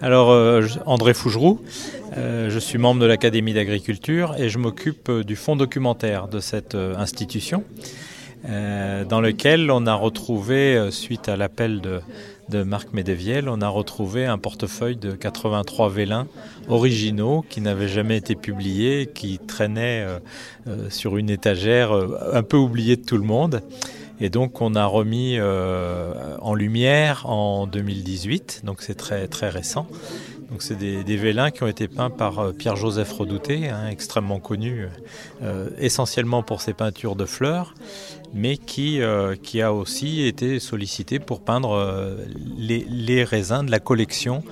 Alors, euh, André Fougeroux, euh, je suis membre de l'Académie d'agriculture et je m'occupe euh, du fonds documentaire de cette institution, dans lequel on a retrouvé, suite à l'appel de, Marc Médeviel, on a retrouvé un portefeuille de 83 vélins originaux qui n'avaient jamais été publiés, qui traînaient sur une étagère un peu oubliée de tout le monde. Et donc on a remis euh, en lumière en 2018, donc c'est très, très récent. C'est des, vélins qui ont été peints par euh, Pierre-Joseph Redouté, hein, extrêmement connu euh, essentiellement pour ses peintures de fleurs, mais qui, qui a aussi été sollicité pour peindre les, raisins de la collection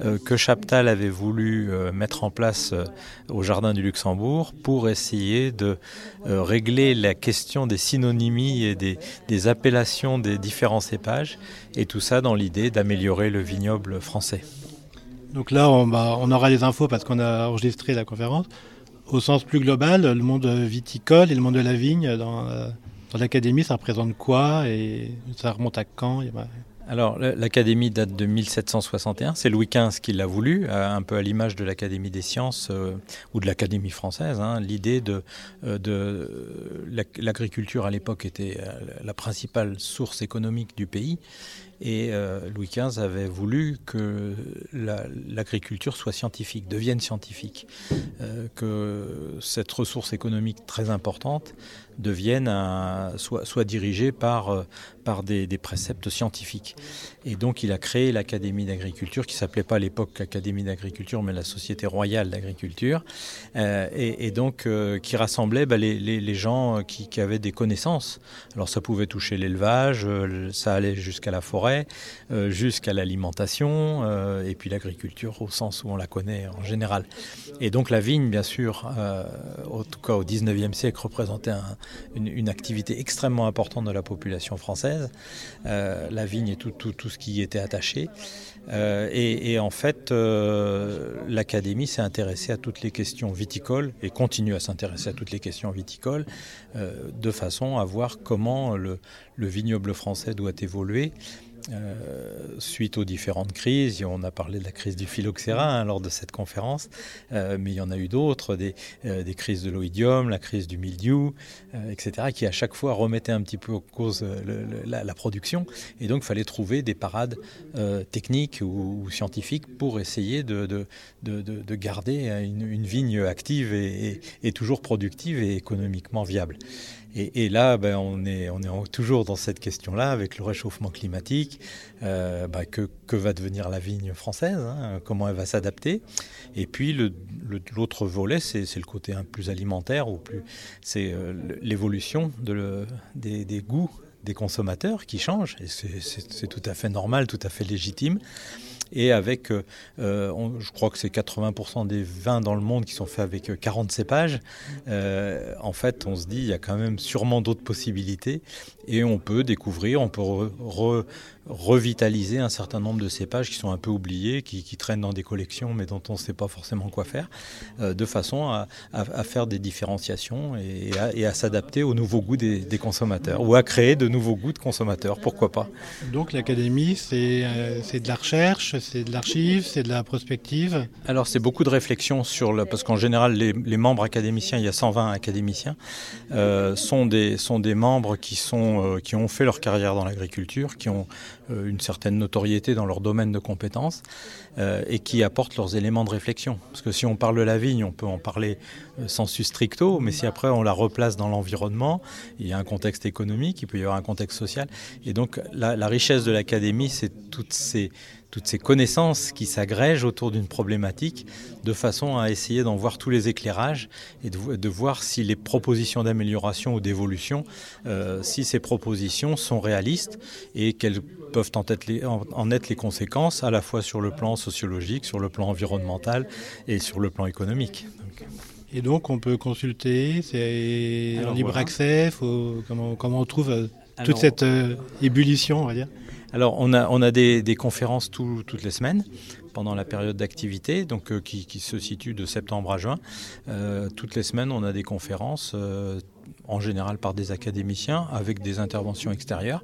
euh, que Chaptal avait voulu euh, mettre en place euh, au Jardin du Luxembourg pour essayer de régler la question des synonymies et des, appellations des différents cépages, et tout ça dans l'idée d'améliorer le vignoble français. Donc là, on, aura les infos parce qu'on a enregistré la conférence. Au sens plus global, le monde viticole et le monde de la vigne dans, dans l'académie, ça représente quoi et ça remonte à quand? Alors, l'Académie date de 1761. C'est Louis XV qui l'a voulu, un peu à l'image de l'Académie des sciences euh, ou de l'Académie française. Hein. L'idée de, euh, l'agriculture à l'époque était euh, la principale source économique du pays. Et Louis XV avait voulu que l'agriculture soit scientifique, devienne scientifique, que cette ressource économique très importante devienne soit dirigée par, par des, préceptes scientifiques. Et donc il a créé l'Académie d'agriculture, qui s'appelait pas à l'époque l'Académie d'agriculture, mais la Société royale d'agriculture, euh, et, donc euh, qui rassemblait bah, les, gens qui, avaient des connaissances. Alors ça pouvait toucher l'élevage, euh, ça allait jusqu'à la forêt, jusqu'à l'alimentation, et puis l'agriculture au sens où on la connaît en général. Et donc la vigne, bien sûr, en tout cas au 19e siècle, représentait une, une activité extrêmement importante de la population française. Euh, la vigne et tout, ce qui y était attaché. Euh, et, en fait, euh, l'Académie s'est intéressée à toutes les questions viticoles et continue à s'intéresser à toutes les questions viticoles de façon à voir comment le vignoble français doit évoluer. Euh, suite aux différentes crises. On a parlé de la crise du phylloxéra hein, lors de cette conférence, euh, mais il y en a eu d'autres, des, euh, crises de l'oïdium, la crise du mildiou, etc., qui à chaque fois remettaient un petit peu en cause la, production. Et donc il fallait trouver des parades techniques ou, scientifiques pour essayer de, de, garder une, vigne active et toujours productive et économiquement viable. Et, là, ben, on est, toujours dans cette question-là, avec le réchauffement climatique. Euh, ben, que, va devenir la vigne française hein, Comment elle va s'adapter Et puis, l'autre volet, c'est le côté plus alimentaire, ou plus, c'est euh, l'évolution de des, des goûts des consommateurs qui changent. Et c'est tout à fait normal, tout à fait légitime et avec, euh, euh, je crois que c'est 80% des vins dans le monde qui sont faits avec 40 euh, cépages, en fait, on se dit, il y a quand même sûrement d'autres possibilités, et on peut découvrir, on peut revitaliser un certain nombre de cépages qui sont un peu oubliés, qui, traînent dans des collections, mais dont on ne sait pas forcément quoi faire, de façon à, faire des différenciations et à, s'adapter aux nouveaux goûts des, des, consommateurs, ou à créer de nouveaux goûts de consommateurs, pourquoi pas. Donc l'académie, c'est de la recherche, c'est de l'archive, c'est de la prospective? Alors c'est beaucoup de réflexion sur le, parce qu'en général les, membres académiciens, il y a 120 académiciens, euh, sont, des, sont des membres qui, sont, euh, qui ont fait leur carrière dans l'agriculture, qui ont euh, une certaine notoriété dans leur domaine de compétences et qui apportent leurs éléments de réflexion. Parce que si on parle de la vigne, on peut en parler sensu stricto, mais si après on la replace dans l'environnement, il y a un contexte économique, il peut y avoir un contexte social. Et donc la richesse de l'académie, c'est toutes ces toutes ces connaissances qui s'agrègent autour d'une problématique de façon à essayer d'en voir tous les éclairages et de, voir si les propositions d'amélioration ou d'évolution, euh, si ces propositions sont réalistes et quelles peuvent en être, les, en être les conséquences à la fois sur le plan sociologique, sur le plan environnemental et sur le plan économique. Et donc on peut consulter, c'est en libre accès, comment, comment on trouve toute cette euh, ébullition, on va dire alors, on a, on a des, conférences toutes les semaines pendant la période d'activité, donc euh, qui, se situe de septembre à juin. Euh, toutes les semaines, on a des conférences. En général par des académiciens, avec des interventions extérieures,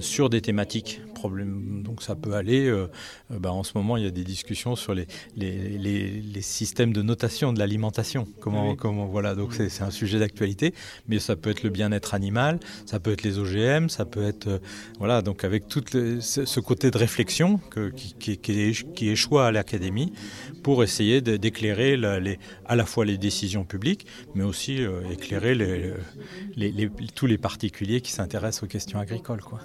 sur des thématiques. Problème, donc ça peut aller, euh, euh, bah, en ce moment il y a des discussions sur les, les, les, systèmes de notation de l'alimentation. Comment, comment, voilà, donc c'est un sujet d'actualité, mais ça peut être le bien-être animal, ça peut être les OGM, ça peut être, voilà, donc avec tout ce côté de réflexion que, qui, qui, qui échoue à l'académie pour essayer d'éclairer à la fois les décisions publiques, mais aussi éclairer les, tous les particuliers qui s'intéressent aux questions agricoles. Quoi.